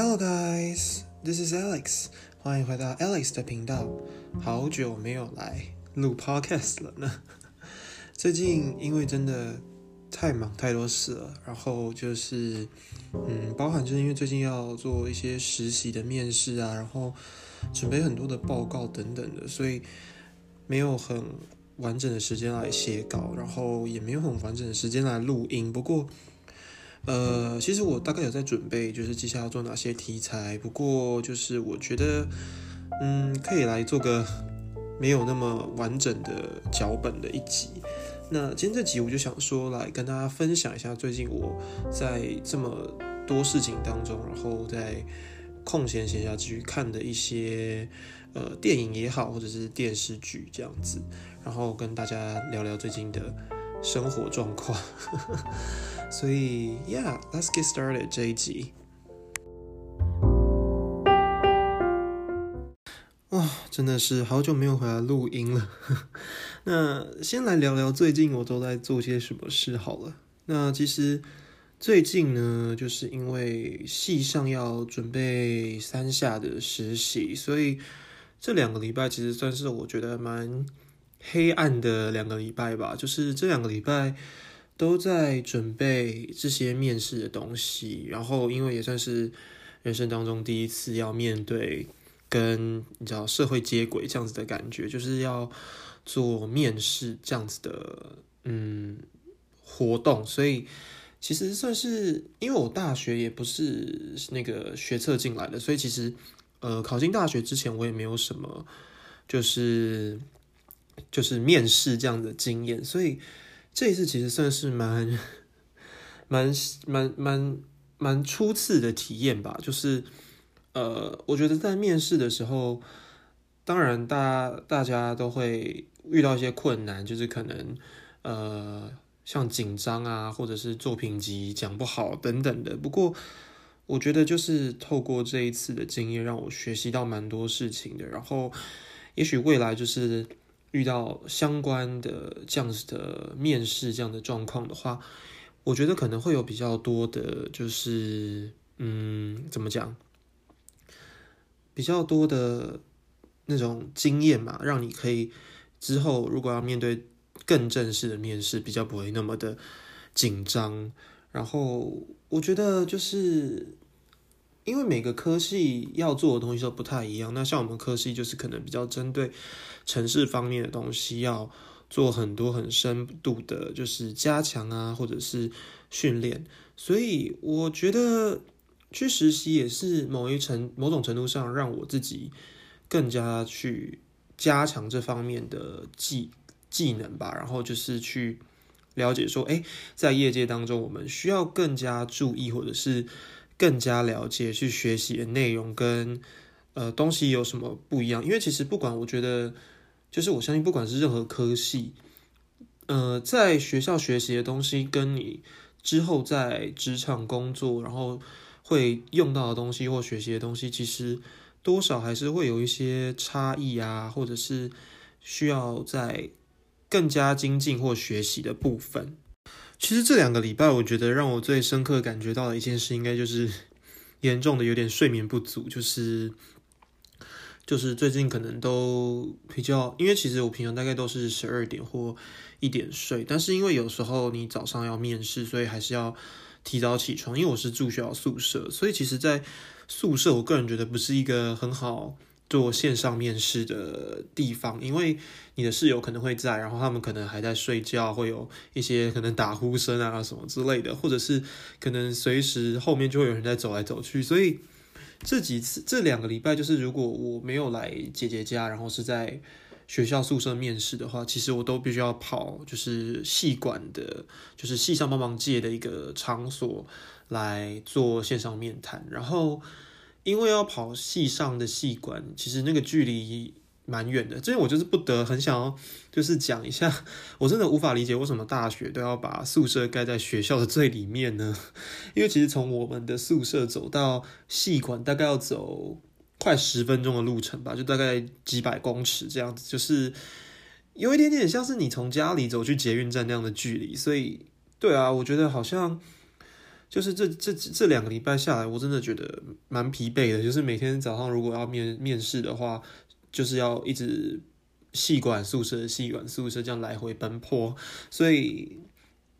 Hello guys, this is Alex，欢迎回到 Alex 的频道。好久没有来录 podcast 了呢。最近因为真的太忙太多事了，然后就是嗯，包含就是因为最近要做一些实习的面试啊，然后准备很多的报告等等的，所以没有很完整的时间来写稿，然后也没有很完整的时间来录音。不过呃，其实我大概有在准备，就是接下来要做哪些题材。不过就是我觉得，嗯，可以来做个没有那么完整的脚本的一集。那今天这集我就想说，来跟大家分享一下最近我在这么多事情当中，然后在空闲闲暇之余看的一些呃电影也好，或者是电视剧这样子，然后跟大家聊聊最近的生活状况。所以，Yeah，let's get started 这一集。哇，真的是好久没有回来录音了。那先来聊聊最近我都在做些什么事好了。那其实最近呢，就是因为系上要准备三下的实习，所以这两个礼拜其实算是我觉得蛮黑暗的两个礼拜吧。就是这两个礼拜。都在准备这些面试的东西，然后因为也算是人生当中第一次要面对跟你知道社会接轨这样子的感觉，就是要做面试这样子的嗯活动，所以其实算是因为我大学也不是那个学测进来的，所以其实呃考进大学之前我也没有什么就是就是面试这样的经验，所以。这一次其实算是蛮、蛮、蛮、蛮、蛮初次的体验吧。就是，呃，我觉得在面试的时候，当然大大家都会遇到一些困难，就是可能呃，像紧张啊，或者是作品集讲不好等等的。不过，我觉得就是透过这一次的经验，让我学习到蛮多事情的。然后，也许未来就是。遇到相关的这样子的面试这样的状况的话，我觉得可能会有比较多的，就是嗯，怎么讲，比较多的那种经验嘛，让你可以之后如果要面对更正式的面试，比较不会那么的紧张。然后我觉得就是。因为每个科系要做的东西都不太一样，那像我们科系就是可能比较针对城市方面的东西，要做很多很深度的，就是加强啊，或者是训练。所以我觉得去实习也是某一程某种程度上让我自己更加去加强这方面的技技能吧。然后就是去了解说，哎，在业界当中，我们需要更加注意，或者是。更加了解去学习的内容跟呃东西有什么不一样？因为其实不管我觉得，就是我相信不管是任何科系，呃，在学校学习的东西跟你之后在职场工作然后会用到的东西或学习的东西，其实多少还是会有一些差异啊，或者是需要在更加精进或学习的部分。其实这两个礼拜，我觉得让我最深刻感觉到的一件事，应该就是 严重的有点睡眠不足，就是就是最近可能都比较，因为其实我平常大概都是十二点或一点睡，但是因为有时候你早上要面试，所以还是要提早起床。因为我是住学校宿舍，所以其实，在宿舍，我个人觉得不是一个很好。做线上面试的地方，因为你的室友可能会在，然后他们可能还在睡觉，会有一些可能打呼声啊什么之类的，或者是可能随时后面就会有人在走来走去，所以这几次这两个礼拜，就是如果我没有来姐姐家，然后是在学校宿舍面试的话，其实我都必须要跑，就是系管的，就是系上帮忙借的一个场所来做线上面谈，然后。因为要跑系上的系馆，其实那个距离蛮远的。这边我就是不得很想要，就是讲一下，我真的无法理解为什么大学都要把宿舍盖在学校的最里面呢？因为其实从我们的宿舍走到系馆大概要走快十分钟的路程吧，就大概几百公尺这样子，就是有一点点像是你从家里走去捷运站那样的距离。所以，对啊，我觉得好像。就是这这这两个礼拜下来，我真的觉得蛮疲惫的。就是每天早上如果要面面试的话，就是要一直细管宿舍、细管宿舍这样来回奔波。所以，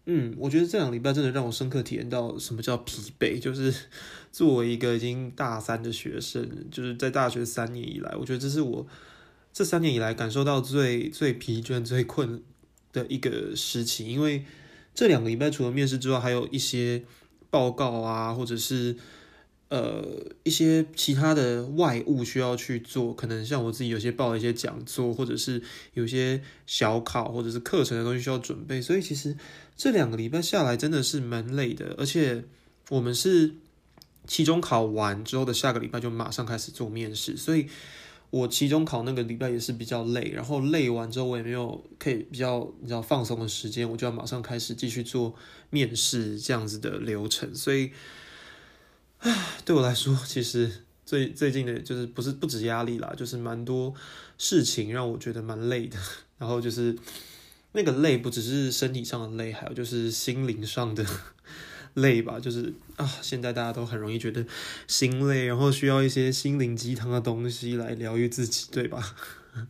嗯，我觉得这两个礼拜真的让我深刻体验到什么叫疲惫。就是 作为一个已经大三的学生，就是在大学三年以来，我觉得这是我这三年以来感受到最最疲倦、最困的一个时期。因为这两个礼拜除了面试之外，还有一些。报告啊，或者是呃一些其他的外务需要去做，可能像我自己有些报一些讲座，或者是有些小考或者是课程的东西需要准备，所以其实这两个礼拜下来真的是蛮累的，而且我们是期中考完之后的下个礼拜就马上开始做面试，所以。我期中考那个礼拜也是比较累，然后累完之后我也没有可以比较你知道放松的时间，我就要马上开始继续做面试这样子的流程，所以，唉，对我来说其实最最近的就是不是不止压力啦，就是蛮多事情让我觉得蛮累的，然后就是那个累不只是身体上的累，还有就是心灵上的。累吧，就是啊，现在大家都很容易觉得心累，然后需要一些心灵鸡汤的东西来疗愈自己，对吧？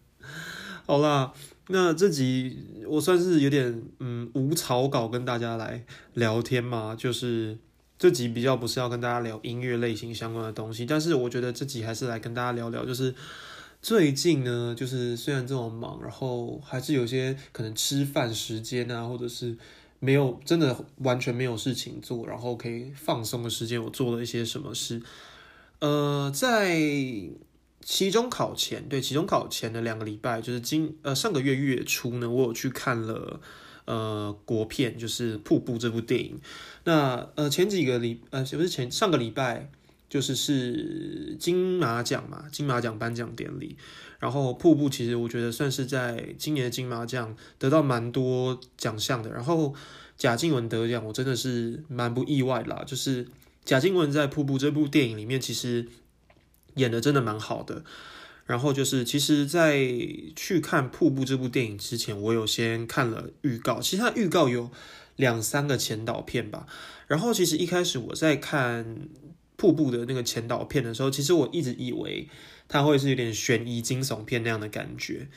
好啦，那这集我算是有点嗯无草稿跟大家来聊天嘛，就是这集比较不是要跟大家聊音乐类型相关的东西，但是我觉得这集还是来跟大家聊聊，就是最近呢，就是虽然这么忙，然后还是有些可能吃饭时间啊，或者是。没有，真的完全没有事情做，然后可以放松的时间，我做了一些什么事？呃，在期中考前，对，期中考前的两个礼拜，就是今呃上个月月初呢，我有去看了呃国片，就是《瀑布》这部电影。那呃前几个礼呃不是前上个礼拜，就是是金马奖嘛，金马奖颁奖典礼。然后瀑布其实我觉得算是在今年的金马奖得到蛮多奖项的。然后贾静雯得奖，我真的是蛮不意外啦。就是贾静雯在瀑布这部电影里面，其实演的真的蛮好的。然后就是其实，在去看瀑布这部电影之前，我有先看了预告。其实它预告有两三个前导片吧。然后其实一开始我在看瀑布的那个前导片的时候，其实我一直以为。它会是有点悬疑惊悚片那样的感觉，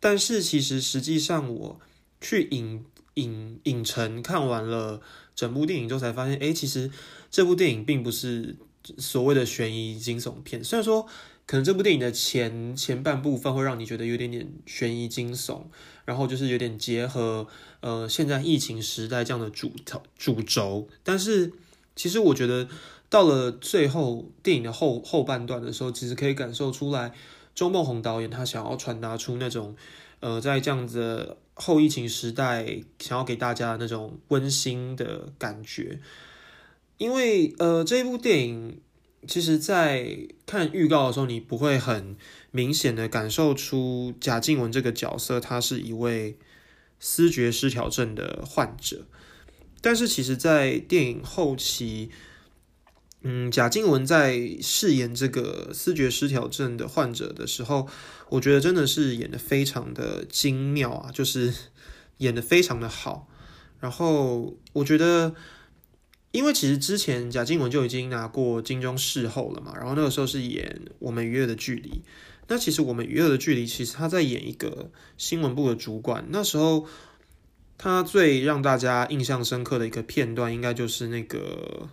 但是其实实际上我去影影影城看完了整部电影之后，才发现，哎，其实这部电影并不是所谓的悬疑惊悚片。虽然说可能这部电影的前前半部分会让你觉得有点点悬疑惊悚，然后就是有点结合呃现在疫情时代这样的主主轴，但是其实我觉得。到了最后电影的后后半段的时候，其实可以感受出来，周梦红导演他想要传达出那种，呃，在这样子后疫情时代，想要给大家那种温馨的感觉。因为呃，这一部电影，其实在看预告的时候，你不会很明显的感受出贾静雯这个角色，她是一位思觉失调症的患者。但是其实，在电影后期。嗯，贾静雯在饰演这个思觉失调症的患者的时候，我觉得真的是演的非常的精妙啊，就是 演的非常的好。然后我觉得，因为其实之前贾静雯就已经拿过金钟视后了嘛，然后那个时候是演《我们娱乐的距离》。那其实《我们娱乐的距离》其实他在演一个新闻部的主管，那时候他最让大家印象深刻的一个片段，应该就是那个。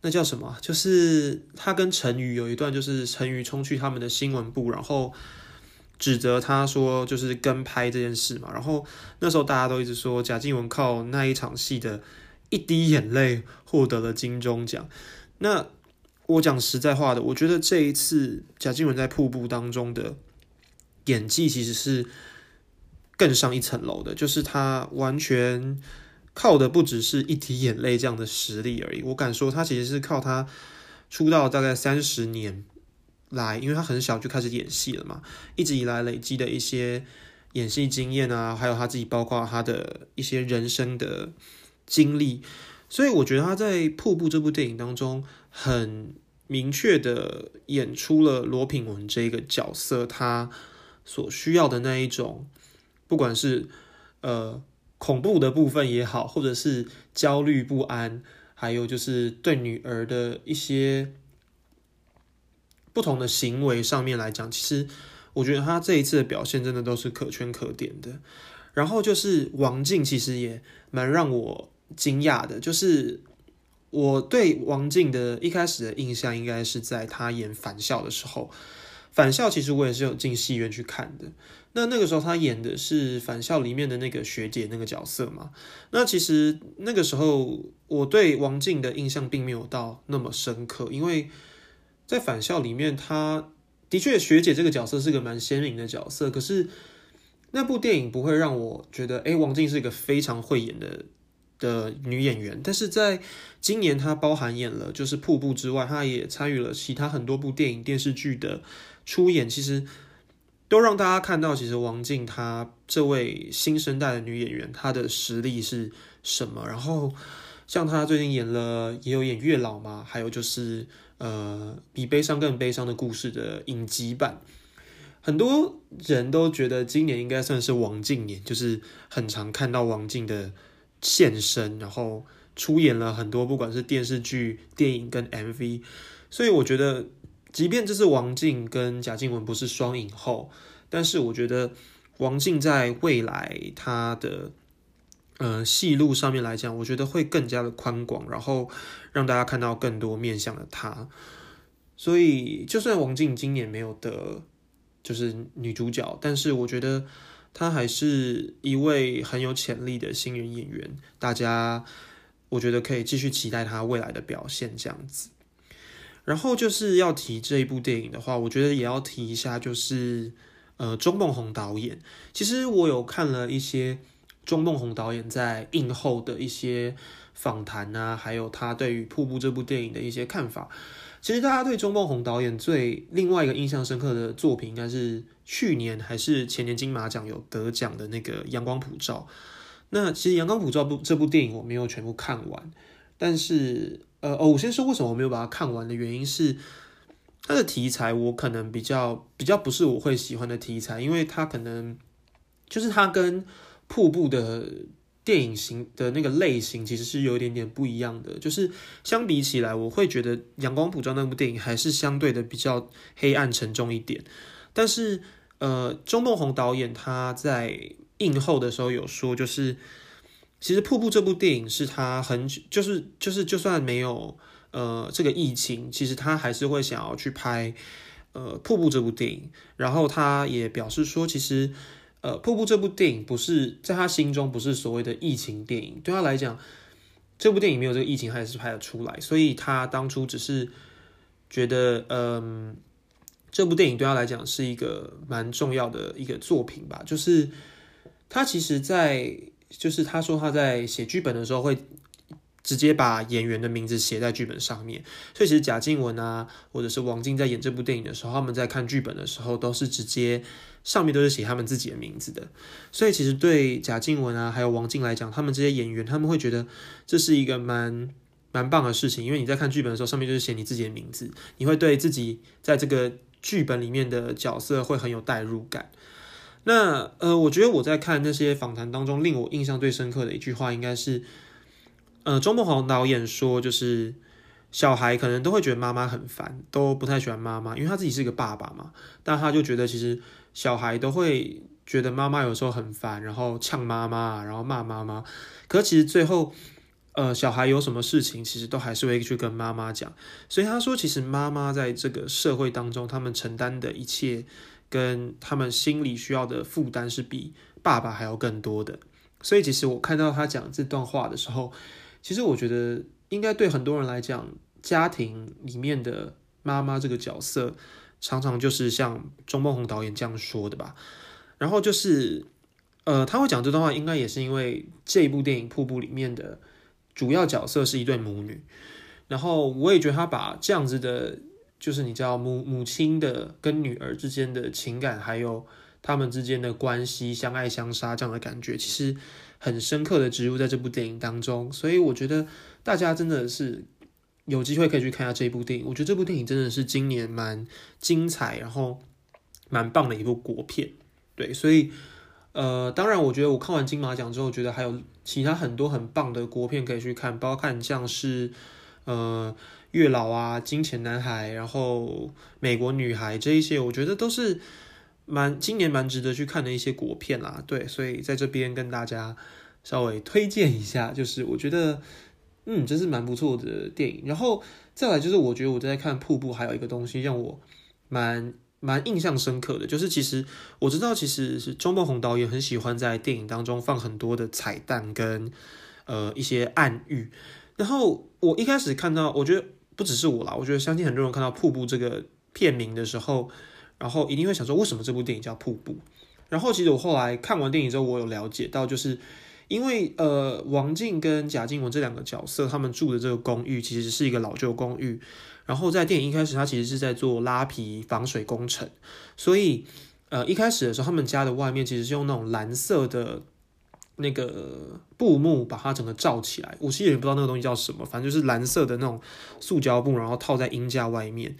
那叫什么？就是他跟陈宇有一段，就是陈宇冲去他们的新闻部，然后指责他说就是跟拍这件事嘛。然后那时候大家都一直说贾静雯靠那一场戏的一滴眼泪获得了金钟奖。那我讲实在话的，我觉得这一次贾静雯在瀑布当中的演技其实是更上一层楼的，就是他完全。靠的不只是一滴眼泪这样的实力而已，我敢说他其实是靠他出道大概三十年来，因为他很小就开始演戏了嘛，一直以来累积的一些演戏经验啊，还有他自己包括他的一些人生的经历，所以我觉得他在《瀑布》这部电影当中很明确的演出了罗品文这个角色他所需要的那一种，不管是呃。恐怖的部分也好，或者是焦虑不安，还有就是对女儿的一些不同的行为上面来讲，其实我觉得他这一次的表现真的都是可圈可点的。然后就是王静，其实也蛮让我惊讶的，就是我对王静的一开始的印象，应该是在他演返校的时候。返校其实我也是有进戏院去看的。那那个时候他演的是返校里面的那个学姐那个角色嘛。那其实那个时候我对王静的印象并没有到那么深刻，因为在返校里面，他的确学姐这个角色是个蛮鲜明的角色。可是那部电影不会让我觉得，哎，王静是一个非常会演的的女演员。但是在今年，她包含演了就是《瀑布》之外，她也参与了其他很多部电影电视剧的。出演其实都让大家看到，其实王静她这位新生代的女演员，她的实力是什么。然后像她最近演了，也有演月老嘛，还有就是呃比悲伤更悲伤的故事的影集版。很多人都觉得今年应该算是王静年，就是很常看到王静的现身，然后出演了很多不管是电视剧、电影跟 MV，所以我觉得。即便这是王静跟贾静雯不是双影后，但是我觉得王静在未来她的呃戏路上面来讲，我觉得会更加的宽广，然后让大家看到更多面向的她。所以，就算王静今年没有得就是女主角，但是我觉得她还是一位很有潜力的新人演员。大家我觉得可以继续期待她未来的表现，这样子。然后就是要提这一部电影的话，我觉得也要提一下，就是呃，钟梦宏导演。其实我有看了一些钟梦宏导演在映后的一些访谈啊，还有他对于《瀑布》这部电影的一些看法。其实大家对钟梦宏导演最另外一个印象深刻的作品，应该是去年还是前年金马奖有得奖的那个《阳光普照》。那其实《阳光普照》部这部电影我没有全部看完，但是。呃哦，我先说为什么我没有把它看完的原因是，它的题材我可能比较比较不是我会喜欢的题材，因为它可能就是它跟瀑布的电影型的那个类型其实是有一点点不一样的，就是相比起来，我会觉得《阳光普照》那部电影还是相对的比较黑暗沉重一点。但是呃，周梦红导演他在映后的时候有说，就是。其实《瀑布》这部电影是他很就是就是就算没有呃这个疫情，其实他还是会想要去拍呃《瀑布》这部电影。然后他也表示说，其实呃《瀑布》这部电影不是在他心中不是所谓的疫情电影，对他来讲，这部电影没有这个疫情，他也是拍得出来。所以他当初只是觉得，嗯，这部电影对他来讲是一个蛮重要的一个作品吧。就是他其实，在就是他说他在写剧本的时候会直接把演员的名字写在剧本上面，所以其实贾静雯啊，或者是王静在演这部电影的时候，他们在看剧本的时候都是直接上面都是写他们自己的名字的。所以其实对贾静雯啊，还有王静来讲，他们这些演员他们会觉得这是一个蛮蛮棒的事情，因为你在看剧本的时候，上面就是写你自己的名字，你会对自己在这个剧本里面的角色会很有代入感。那呃，我觉得我在看那些访谈当中，令我印象最深刻的一句话，应该是，呃，周梦红导演说，就是小孩可能都会觉得妈妈很烦，都不太喜欢妈妈，因为他自己是一个爸爸嘛。但他就觉得，其实小孩都会觉得妈妈有时候很烦，然后呛妈妈，然后骂妈妈。可其实最后，呃，小孩有什么事情，其实都还是会去跟妈妈讲。所以他说，其实妈妈在这个社会当中，他们承担的一切。跟他们心里需要的负担是比爸爸还要更多的，所以其实我看到他讲这段话的时候，其实我觉得应该对很多人来讲，家庭里面的妈妈这个角色，常常就是像钟梦宏导演这样说的吧。然后就是，呃，他会讲这段话，应该也是因为这一部电影《瀑布》里面的主要角色是一对母女，然后我也觉得他把这样子的。就是你知道母母亲的跟女儿之间的情感，还有他们之间的关系，相爱相杀这样的感觉，其实很深刻的植入在这部电影当中。所以我觉得大家真的是有机会可以去看一下这部电影。我觉得这部电影真的是今年蛮精彩，然后蛮棒的一部国片。对，所以呃，当然，我觉得我看完金马奖之后，觉得还有其他很多很棒的国片可以去看，包括看像是呃月老啊、金钱男孩，然后美国女孩这一些，我觉得都是蛮今年蛮值得去看的一些国片啦。对，所以在这边跟大家稍微推荐一下，就是我觉得嗯，这是蛮不错的电影。然后再来就是，我觉得我在看瀑布，还有一个东西让我蛮。蛮印象深刻的，就是其实我知道，其实是周梦红导演很喜欢在电影当中放很多的彩蛋跟呃一些暗喻。然后我一开始看到，我觉得不只是我啦，我觉得相信很多人看到《瀑布》这个片名的时候，然后一定会想说，为什么这部电影叫《瀑布》？然后其实我后来看完电影之后，我有了解到，就是因为呃王静跟贾静雯这两个角色，他们住的这个公寓其实是一个老旧公寓。然后在电影一开始，他其实是在做拉皮防水工程，所以呃一开始的时候，他们家的外面其实是用那种蓝色的那个布幕把它整个罩起来。我其实也不知道那个东西叫什么，反正就是蓝色的那种塑胶布，然后套在阴架外面。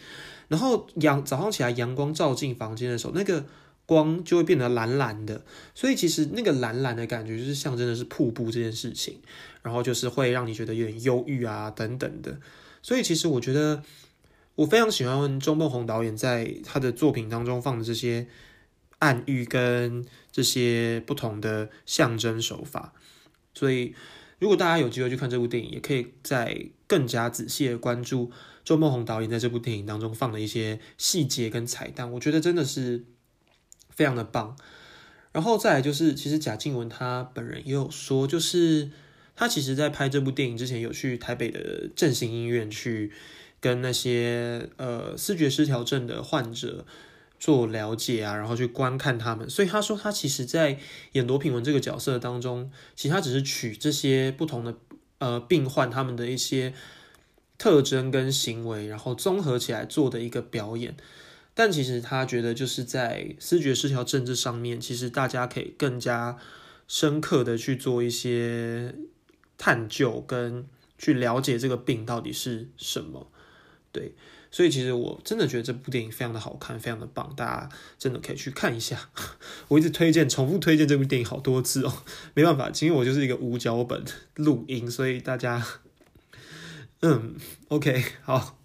然后阳早上起来阳光照进房间的时候，那个光就会变得蓝蓝的，所以其实那个蓝蓝的感觉就是象征的是瀑布这件事情，然后就是会让你觉得有点忧郁啊等等的。所以其实我觉得，我非常喜欢周梦红导演在他的作品当中放的这些暗喻跟这些不同的象征手法。所以，如果大家有机会去看这部电影，也可以再更加仔细的关注周梦红导演在这部电影当中放的一些细节跟彩蛋。我觉得真的是非常的棒。然后再来就是，其实贾静雯她本人也有说，就是。她其实，在拍这部电影之前，有去台北的振兴医院去跟那些呃视觉失调症的患者做了解啊，然后去观看他们。所以他说，他其实在演罗品文这个角色当中，其实他只是取这些不同的呃病患他们的一些特征跟行为，然后综合起来做的一个表演。但其实他觉得，就是在视觉失调症这上面，其实大家可以更加深刻的去做一些。探究跟去了解这个病到底是什么，对，所以其实我真的觉得这部电影非常的好看，非常的棒，大家真的可以去看一下。我一直推荐，重复推荐这部电影好多次哦，没办法，因为我就是一个无脚本录音，所以大家，嗯，OK，好，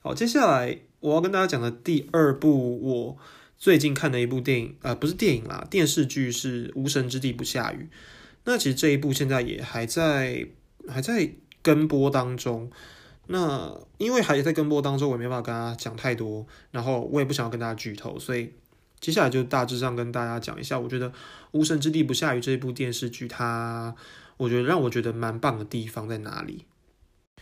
好，接下来我要跟大家讲的第二部我最近看的一部电影，呃，不是电影啦，电视剧是《无神之地不下雨》。那其实这一部现在也还在还在跟播当中，那因为还在跟播当中，我也没办法跟大家讲太多，然后我也不想要跟大家剧透，所以接下来就大致上跟大家讲一下，我觉得《无神之地不下雨》这部电视剧，它我觉得让我觉得蛮棒的地方在哪里？《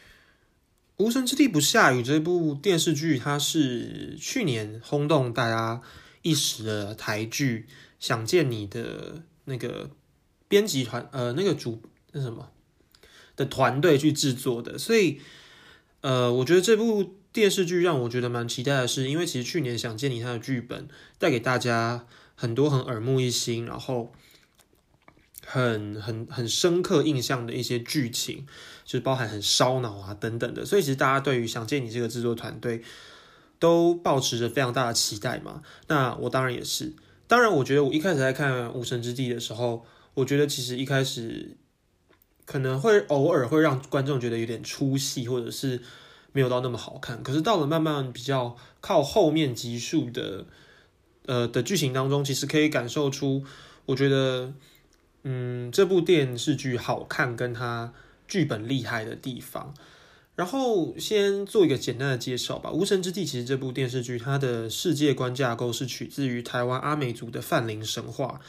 无神之地不下雨》这部电视剧，它是去年轰动大家一时的台剧《想见你》的那个。编辑团呃那个主那什么的团队去制作的，所以呃我觉得这部电视剧让我觉得蛮期待的是，因为其实去年想见你他的剧本带给大家很多很耳目一新，然后很很很深刻印象的一些剧情，就是包含很烧脑啊等等的，所以其实大家对于想见你这个制作团队都保持着非常大的期待嘛。那我当然也是，当然我觉得我一开始在看《无神之地》的时候。我觉得其实一开始可能会偶尔会让观众觉得有点出戏，或者是没有到那么好看。可是到了慢慢比较靠后面集数的呃的剧情当中，其实可以感受出，我觉得嗯这部电视剧好看跟它剧本厉害的地方。然后先做一个简单的介绍吧，《无神之地》其实这部电视剧它的世界观架构是取自于台湾阿美族的泛灵神话。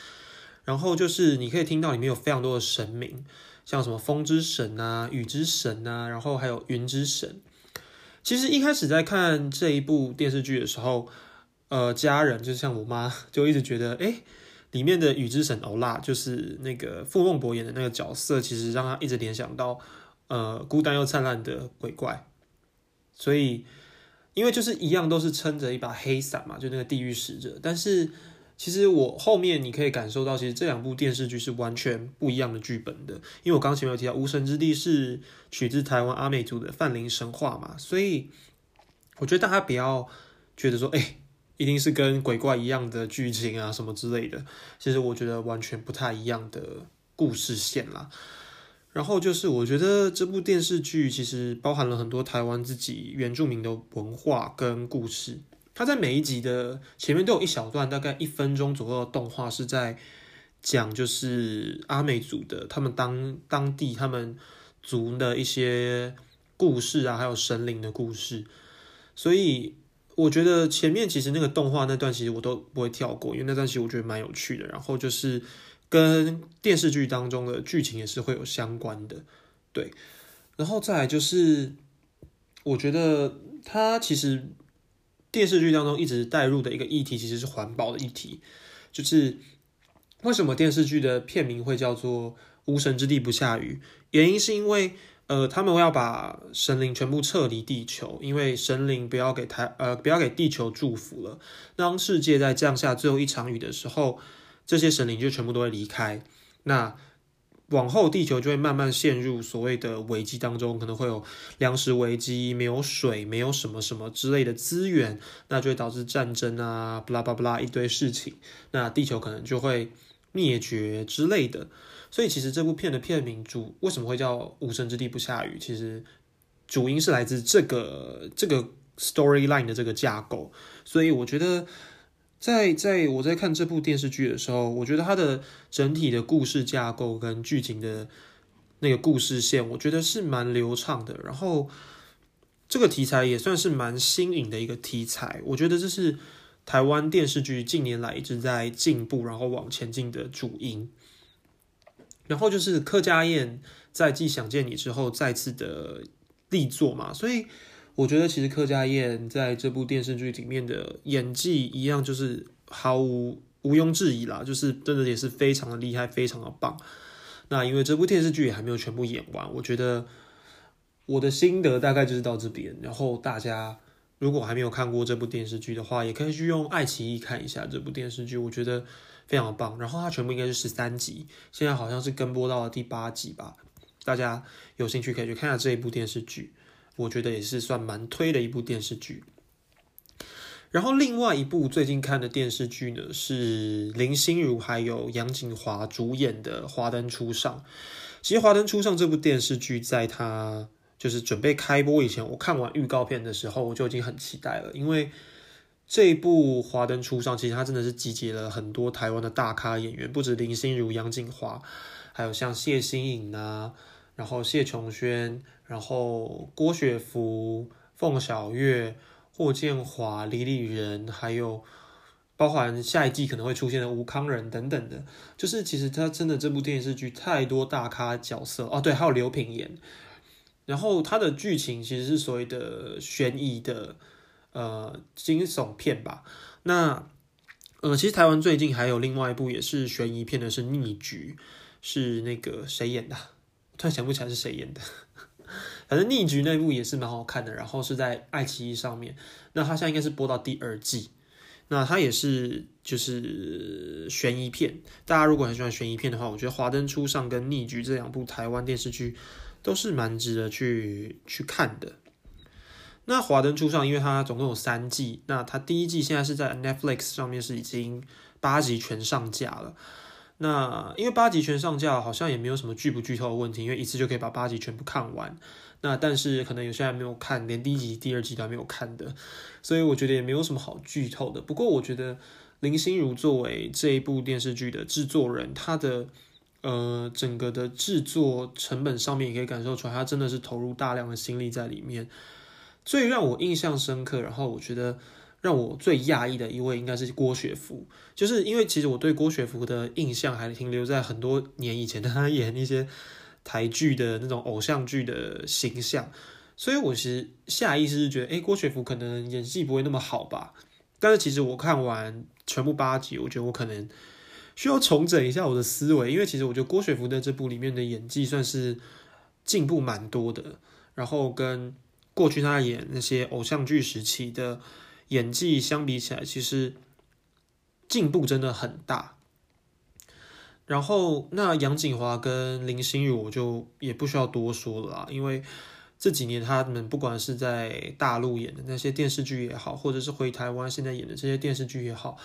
然后就是你可以听到里面有非常多的神明，像什么风之神啊、雨之神啊，然后还有云之神。其实一开始在看这一部电视剧的时候，呃，家人就像我妈就一直觉得，哎，里面的雨之神欧拉就是那个傅孟博演的那个角色，其实让他一直联想到呃孤单又灿烂的鬼怪。所以因为就是一样都是撑着一把黑伞嘛，就那个地狱使者，但是。其实我后面你可以感受到，其实这两部电视剧是完全不一样的剧本的。因为我刚前面有提到，《无神之地》是取自台湾阿美族的泛灵神话嘛，所以我觉得大家不要觉得说，哎，一定是跟鬼怪一样的剧情啊什么之类的。其实我觉得完全不太一样的故事线啦。然后就是我觉得这部电视剧其实包含了很多台湾自己原住民的文化跟故事。他在每一集的前面都有一小段，大概一分钟左右的动画是在讲就是阿美族的他们当当地他们族的一些故事啊，还有神灵的故事。所以我觉得前面其实那个动画那段其实我都不会跳过，因为那段其实我觉得蛮有趣的。然后就是跟电视剧当中的剧情也是会有相关的，对。然后再来就是我觉得它其实。电视剧当中一直带入的一个议题，其实是环保的议题。就是为什么电视剧的片名会叫做《无神之地不下雨》？原因是因为，呃，他们要把神灵全部撤离地球，因为神灵不要给台，呃，不要给地球祝福了。当世界在降下最后一场雨的时候，这些神灵就全部都会离开。那往后，地球就会慢慢陷入所谓的危机当中，可能会有粮食危机、没有水、没有什么什么之类的资源，那就会导致战争啊，不拉不拉一堆事情，那地球可能就会灭绝之类的。所以，其实这部片的片名主为什么会叫《无神之地不下雨》？其实主因是来自这个这个 storyline 的这个架构。所以，我觉得。在在我在看这部电视剧的时候，我觉得它的整体的故事架构跟剧情的那个故事线，我觉得是蛮流畅的。然后这个题材也算是蛮新颖的一个题材，我觉得这是台湾电视剧近年来一直在进步，然后往前进的主因。然后就是柯佳燕在继《想见你》之后再次的力作嘛，所以。我觉得其实柯佳燕在这部电视剧里面的演技一样，就是毫无毋庸置疑啦，就是真的也是非常的厉害，非常的棒。那因为这部电视剧也还没有全部演完，我觉得我的心得大概就是到这边。然后大家如果还没有看过这部电视剧的话，也可以去用爱奇艺看一下这部电视剧，我觉得非常棒。然后它全部应该是十三集，现在好像是跟播到了第八集吧。大家有兴趣可以去看下这一部电视剧。我觉得也是算蛮推的一部电视剧。然后另外一部最近看的电视剧呢，是林心如还有杨锦华主演的《华灯初上》。其实《华灯初上》这部电视剧，在它就是准备开播以前，我看完预告片的时候，我就已经很期待了。因为这一部《华灯初上》，其实它真的是集结了很多台湾的大咖演员，不止林心如、杨锦华，还有像谢欣颖啊，然后谢琼轩。然后郭雪芙、凤小岳、霍建华、李李仁，还有包含下一季可能会出现的吴康仁等等的，就是其实他真的这部电视剧太多大咖角色哦，对，还有刘品言。然后它的剧情其实是所谓的悬疑的呃惊悚片吧。那呃，其实台湾最近还有另外一部也是悬疑片的，是《逆局》，是那个谁演的？突然想不起来是谁演的。反正逆局那部也是蛮好看的，然后是在爱奇艺上面。那它现在应该是播到第二季，那它也是就是悬疑片。大家如果很喜欢悬疑片的话，我觉得《华灯初上》跟《逆局》这两部台湾电视剧都是蛮值得去去看的。那《华灯初上》因为它总共有三季，那它第一季现在是在 Netflix 上面是已经八集全上架了。那因为八集全上架，好像也没有什么剧不剧透的问题，因为一次就可以把八集全部看完。那但是可能有些人没有看，连第一集、第二集都没有看的，所以我觉得也没有什么好剧透的。不过我觉得林心如作为这一部电视剧的制作人，她的呃整个的制作成本上面也可以感受出来，她真的是投入大量的心力在里面。最让我印象深刻，然后我觉得。让我最讶异的一位应该是郭雪芙，就是因为其实我对郭雪芙的印象还停留在很多年以前，她演一些台剧的那种偶像剧的形象，所以我其实下意识是觉得，哎，郭雪芙可能演技不会那么好吧。但是其实我看完全部八集，我觉得我可能需要重整一下我的思维，因为其实我觉得郭雪芙在这部里面的演技算是进步蛮多的，然后跟过去她演那些偶像剧时期的。演技相比起来，其实进步真的很大。然后，那杨锦华跟林心如，我就也不需要多说了啊，因为这几年他们不管是在大陆演的那些电视剧也好，或者是回台湾现在演的这些电视剧也好，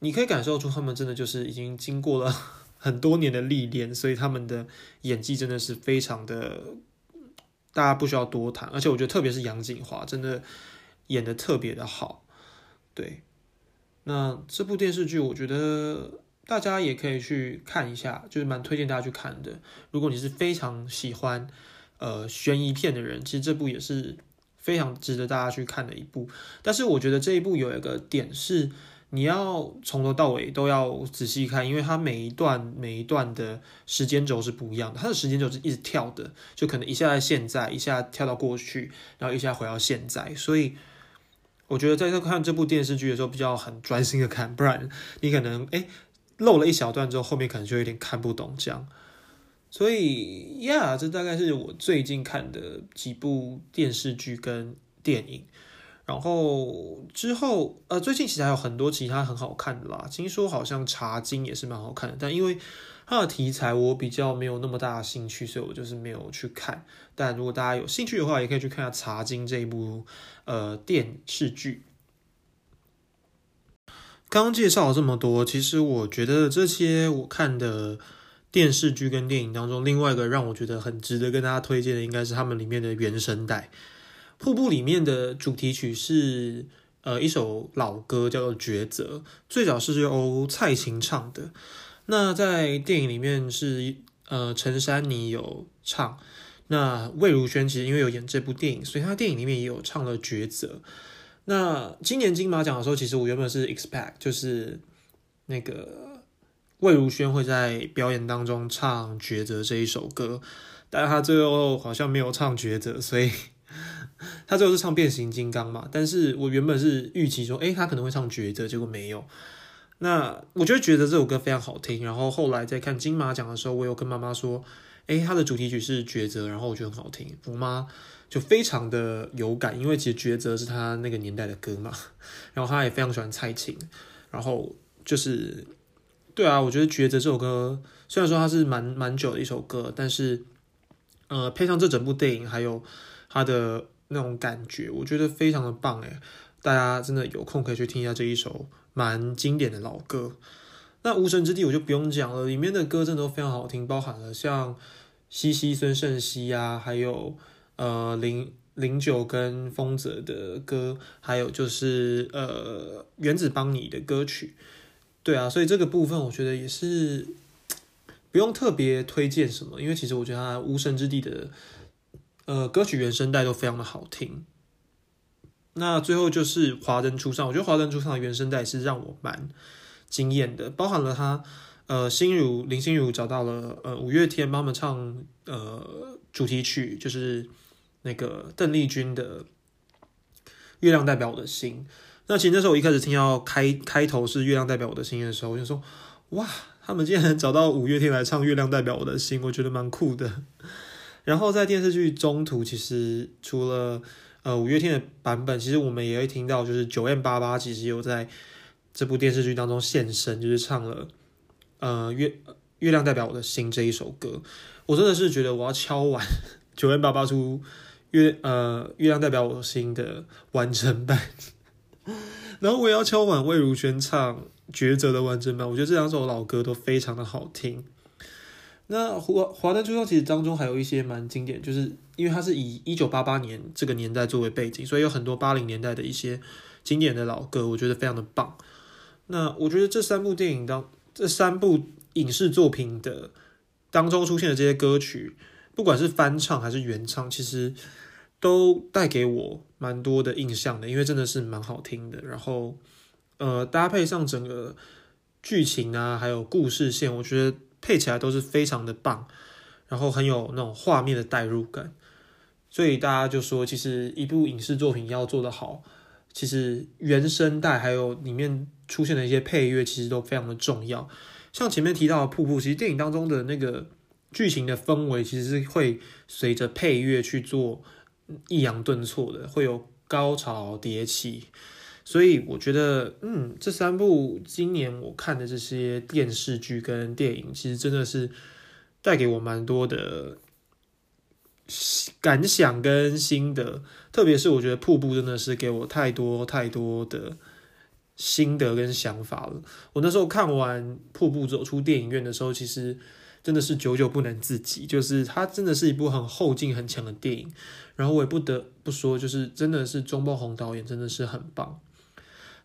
你可以感受出他们真的就是已经经过了 很多年的历练，所以他们的演技真的是非常的，大家不需要多谈。而且我觉得特别是杨锦华，真的演的特别的好。对，那这部电视剧我觉得大家也可以去看一下，就是蛮推荐大家去看的。如果你是非常喜欢。呃，悬疑片的人，其实这部也是非常值得大家去看的一部。但是我觉得这一部有一个点是，你要从头到尾都要仔细看，因为它每一段每一段的时间轴是不一样的，它的时间轴是一直跳的，就可能一下在现在，一下跳到过去，然后一下回到现在。所以我觉得在看这部电视剧的时候，比较很专心的看，不然你可能哎漏了一小段之后，后面可能就有点看不懂这样。所以呀，这大概是我最近看的几部电视剧跟电影。然后之后，呃，最近其实还有很多其他很好看的啦。听说好像《茶经》也是蛮好看的，但因为它的题材我比较没有那么大的兴趣，所以我就是没有去看。但如果大家有兴趣的话，也可以去看下《茶经》这一部呃电视剧。刚介绍了这么多，其实我觉得这些我看的。电视剧跟电影当中，另外一个让我觉得很值得跟大家推荐的，应该是他们里面的原声带。《瀑布》里面的主题曲是呃一首老歌，叫做《抉择》，最早是由蔡琴唱的。那在电影里面是呃陈珊妮有唱。那魏如萱其实因为有演这部电影，所以她电影里面也有唱了《抉择》。那今年金马奖的时候，其实我原本是 expect 就是那个。魏如萱会在表演当中唱《抉择》这一首歌，但是他最后好像没有唱《抉择》，所以 他最后是唱《变形金刚》嘛。但是我原本是预期说，诶，他可能会唱《抉择》，结果没有。那我就觉得《》这首歌非常好听。然后后来在看金马奖的时候，我有跟妈妈说，诶，他的主题曲是《抉择》，然后我觉得很好听。我妈就非常的有感，因为其实《抉择》是他那个年代的歌嘛。然后他也非常喜欢蔡琴，然后就是。对啊，我觉得《抉择》这首歌虽然说它是蛮蛮久的一首歌，但是呃，配上这整部电影还有它的那种感觉，我觉得非常的棒诶。大家真的有空可以去听一下这一首蛮经典的老歌。那《无神之地》我就不用讲了，里面的歌真的都非常好听，包含了像西西、孙盛熙啊，还有呃零零九跟丰泽的歌，还有就是呃原子邦尼的歌曲。对啊，所以这个部分我觉得也是不用特别推荐什么，因为其实我觉得他《无神之地》的呃歌曲原声带都非常的好听。那最后就是《华灯初上》，我觉得《华灯初上》的原声带是让我蛮惊艳的，包含了他呃心如林心如找到了呃五月天帮们唱呃主题曲，就是那个邓丽君的《月亮代表我的心》。那其实那时候我一开始听到开开头是《月亮代表我的心》的时候，我就说：“哇，他们竟然找到五月天来唱《月亮代表我的心》，我觉得蛮酷的。”然后在电视剧中途，其实除了呃五月天的版本，其实我们也会听到，就是九 M 八八其实有在这部电视剧当中现身，就是唱了呃《月月亮代表我的心》这一首歌。我真的是觉得我要敲完 九 M 八八出月呃《月亮代表我的心》的完整版。然后我也要敲完魏如萱唱《抉择》的完整版，我觉得这两首老歌都非常的好听。那华华灯初上其实当中还有一些蛮经典，就是因为它是以一九八八年这个年代作为背景，所以有很多八零年代的一些经典的老歌，我觉得非常的棒。那我觉得这三部电影当这三部影视作品的当中出现的这些歌曲，不管是翻唱还是原唱，其实。都带给我蛮多的印象的，因为真的是蛮好听的。然后，呃，搭配上整个剧情啊，还有故事线，我觉得配起来都是非常的棒，然后很有那种画面的代入感。所以大家就说，其实一部影视作品要做得好，其实原声带还有里面出现的一些配乐，其实都非常的重要。像前面提到的瀑布，其实电影当中的那个剧情的氛围，其实是会随着配乐去做。抑扬顿挫的，会有高潮迭起，所以我觉得，嗯，这三部今年我看的这些电视剧跟电影，其实真的是带给我蛮多的感想跟心得，特别是我觉得瀑布真的是给我太多太多的心得跟想法了。我那时候看完瀑布走出电影院的时候，其实真的是久久不能自己，就是它真的是一部很后劲很强的电影。然后我也不得不说，就是真的是钟爆红导演真的是很棒。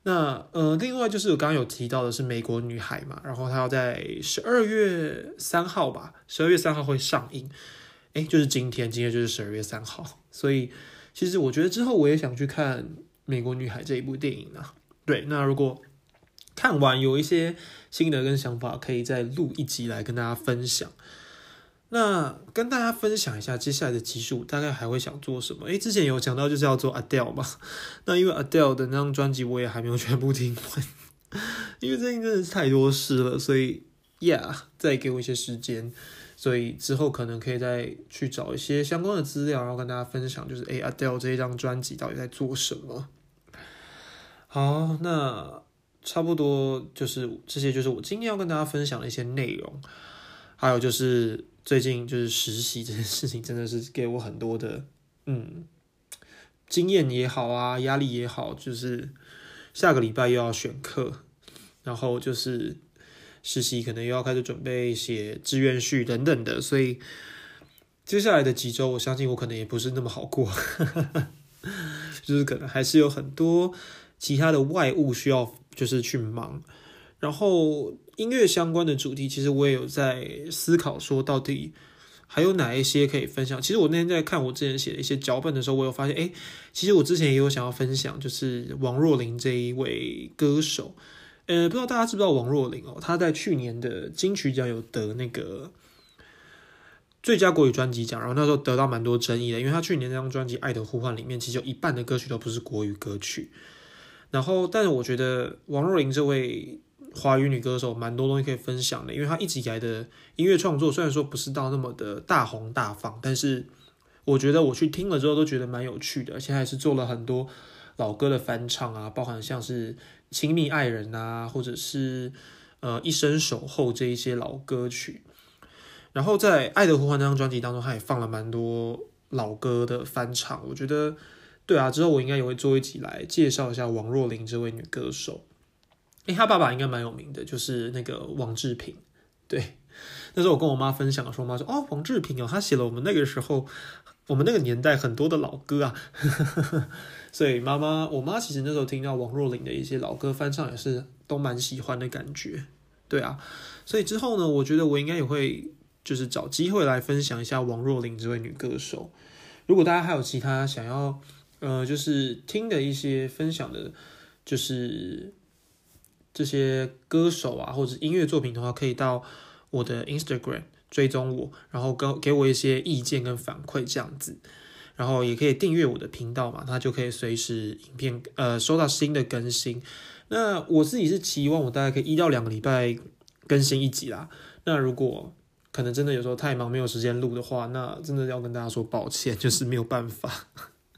那呃，另外就是我刚刚有提到的是美国女孩嘛，然后她要在十二月三号吧，十二月三号会上映，诶，就是今天，今天就是十二月三号，所以其实我觉得之后我也想去看美国女孩这一部电影啊。对，那如果看完有一些心得跟想法，可以再录一集来跟大家分享。那跟大家分享一下接下来的集数，大概还会想做什么？诶，之前有讲到就是要做 Adele 嘛。那因为 Adele 的那张专辑我也还没有全部听完，因为最近真的是太多事了，所以 Yeah，再给我一些时间，所以之后可能可以再去找一些相关的资料，然后跟大家分享，就是诶 Adele 这一张专辑到底在做什么。好，那差不多就是这些，就是我今天要跟大家分享的一些内容，还有就是。最近就是实习这件事情，真的是给我很多的嗯经验也好啊，压力也好，就是下个礼拜又要选课，然后就是实习可能又要开始准备写志愿序等等的，所以接下来的几周，我相信我可能也不是那么好过，就是可能还是有很多其他的外务需要就是去忙，然后。音乐相关的主题，其实我也有在思考，说到底还有哪一些可以分享。其实我那天在看我之前写的一些脚本的时候，我有发现，哎，其实我之前也有想要分享，就是王若琳这一位歌手。呃，不知道大家知不知道王若琳哦？她在去年的金曲奖有得那个最佳国语专辑奖，然后那时候得到蛮多争议的，因为她去年那张专辑《爱的呼唤》里面，其实有一半的歌曲都不是国语歌曲。然后，但是我觉得王若琳这位。华语女歌手蛮多东西可以分享的，因为她一直以来的音乐创作虽然说不是到那么的大红大放，但是我觉得我去听了之后都觉得蛮有趣的，而且还是做了很多老歌的翻唱啊，包含像是《亲密爱人》啊，或者是呃《一生守候》这一些老歌曲。然后在《爱的呼唤》这张专辑当中，她也放了蛮多老歌的翻唱。我觉得对啊，之后我应该也会做一集来介绍一下王若琳这位女歌手。诶，他爸爸应该蛮有名的，就是那个王志平。对，那时候我跟我妈分享的时候，妈说：“哦，王志平哦，他写了我们那个时候，我们那个年代很多的老歌啊。”所以妈妈，我妈其实那时候听到王若琳的一些老歌翻唱，也是都蛮喜欢的感觉。对啊，所以之后呢，我觉得我应该也会就是找机会来分享一下王若琳这位女歌手。如果大家还有其他想要呃，就是听的一些分享的，就是。这些歌手啊，或者音乐作品的话，可以到我的 Instagram 追踪我，然后给给我一些意见跟反馈这样子，然后也可以订阅我的频道嘛，那就可以随时影片呃收到新的更新。那我自己是期望我大概可以一到两个礼拜更新一集啦。那如果可能真的有时候太忙没有时间录的话，那真的要跟大家说抱歉，就是没有办法。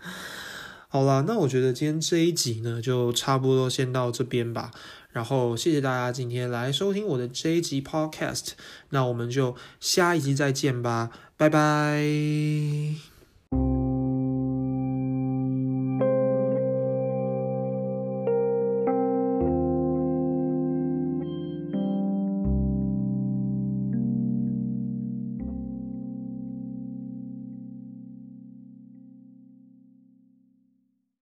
好啦，那我觉得今天这一集呢，就差不多先到这边吧。然后谢谢大家今天来收听我的这一集 Podcast，那我们就下一集再见吧，拜拜。